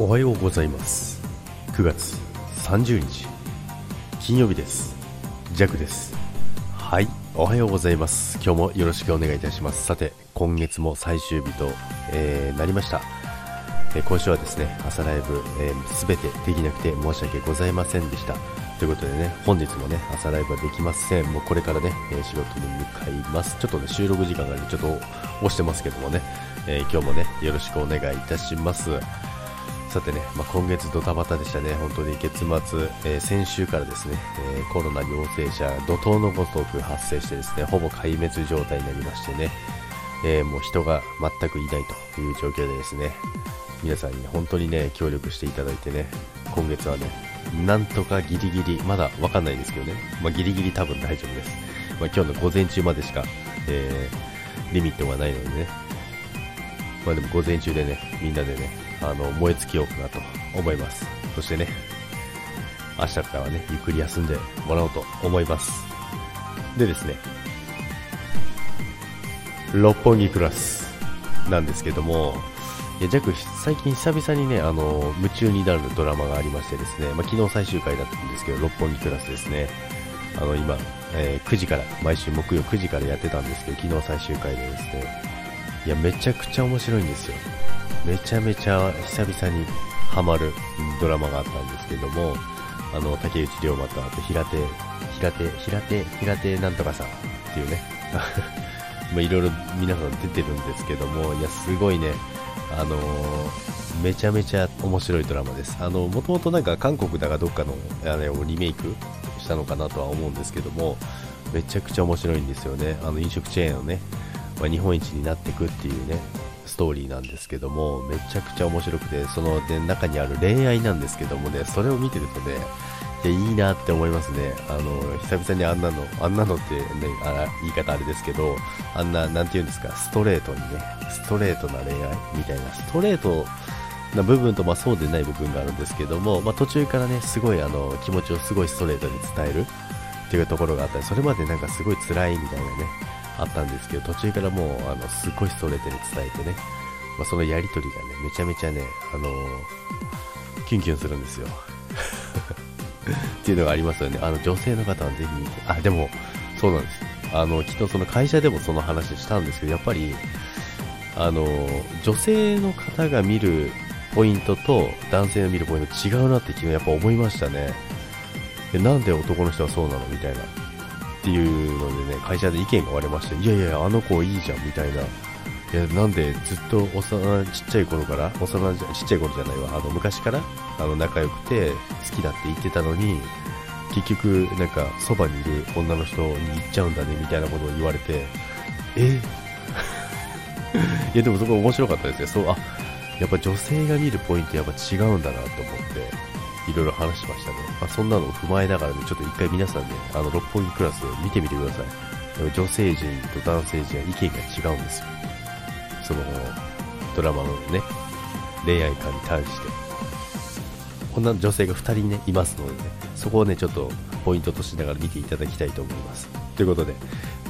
おはようございます。9月30日金曜日です。ジャクです。はいおはようございます。今日もよろしくお願いいたします。さて今月も最終日と、えー、なりました。え今週はですね朝ライブ、えー、全てできなくて申し訳ございませんでした。ということでね本日もね朝ライブはできません。もうこれからね、え仕事に向かいます。ちょっとね収録時間がねちょっと押してますけどもね、えー、今日もねよろしくお願いいたします。さてね、まあ、今月ドタバタでしたね、本当に月末、えー、先週からですね、えー、コロナ陽性者、怒涛のごとく発生してですね、ほぼ壊滅状態になりましてね、えー、もう人が全くいないという状況でですね、皆さんに本当にね、協力していただいてね、今月はね、なんとかギリギリ、まだわかんないですけどね、まあ、ギリギリ多分大丈夫です。まあ、今日の午前中までしか、え、リミットがないのでね、まあでも午前中でね、みんなでね、あの、燃え尽きようかなと思います。そしてね、明日からはね、ゆっくり休んでもらおうと思います。でですね、六本木クラスなんですけども、いや、ジャック、最近久々にね、あの、夢中になるドラマがありましてですね、まあ、昨日最終回だったんですけど、六本木クラスですね。あの、今、えー、9時から、毎週木曜9時からやってたんですけど、昨日最終回でですね、いや、めちゃくちゃ面白いんですよ。めちゃめちゃ久々にハマるドラマがあったんですけども、あの、竹内涼真と、あと平手、平手、平手、平手なんとかさんっていうね、まあいろいろ皆さん出てるんですけども、いや、すごいね、あのー、めちゃめちゃ面白いドラマです。あの、もともとなんか韓国だかどっかの、あれをリメイクしたのかなとは思うんですけども、めちゃくちゃ面白いんですよね。あの、飲食チェーンのね、まあ、日本一になっていくっていうね、ストーリーなんですけども、めちゃくちゃ面白くて、その、ね、中にある恋愛なんですけどもね、それを見てるとね、い、いいなって思いますね。あの、久々にあんなの、あんなのってね、あ言い方あれですけど、あんな、なんて言うんですか、ストレートにね、ストレートな恋愛みたいな、ストレートな部分と、まあそうでない部分があるんですけども、まあ途中からね、すごいあの、気持ちをすごいストレートに伝えるっていうところがあったり、それまでなんかすごい辛いみたいなね、あったんですけど、途中からもう、あの、すっごいストレートに伝えてね、まあ、そのやりとりがね、めちゃめちゃね、あのー、キュンキュンするんですよ。っていうのがありますよね。あの、女性の方はぜひ見て、あ、でも、そうなんです。あの、きっとその会社でもその話したんですけど、やっぱり、あの、女性の方が見るポイントと男性が見るポイント違うなって昨日やっぱ思いましたね。なんで男の人はそうなの？みたいな。っていうのでね、会社で意見が割れまして、いやいや、あの子いいじゃん、みたいな。いや、なんでずっと幼、ちっちゃい頃から、幼じゃ、ちっちゃい頃じゃないわ、あの、昔から、あの、仲良くて、好きだって言ってたのに、結局、なんか、そばにいる女の人に行っちゃうんだね、みたいなことを言われて、え？いや、でもそこ面白かったですね。そう、あ、やっぱ女性が見るポイントやっぱ違うんだなと思って、いろいろ話しましたね。まあ、そんなのを踏まえながらね、ちょっと一回皆さんね、あの、六本木クラスで見てみてください。女性陣と男性陣は意見が違うんですよ。その、ドラマのね、恋愛観に対して。女の女性が2人ね、いますのでね、そこをね、ちょっとポイントとしながら見ていただきたいと思います。ということで、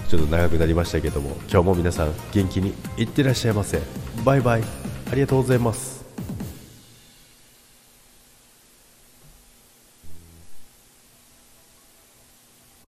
ちょっと長くなりましたけども、今日も皆さん元気にいってらっしゃいませ。バイバイ。ありがとうございます。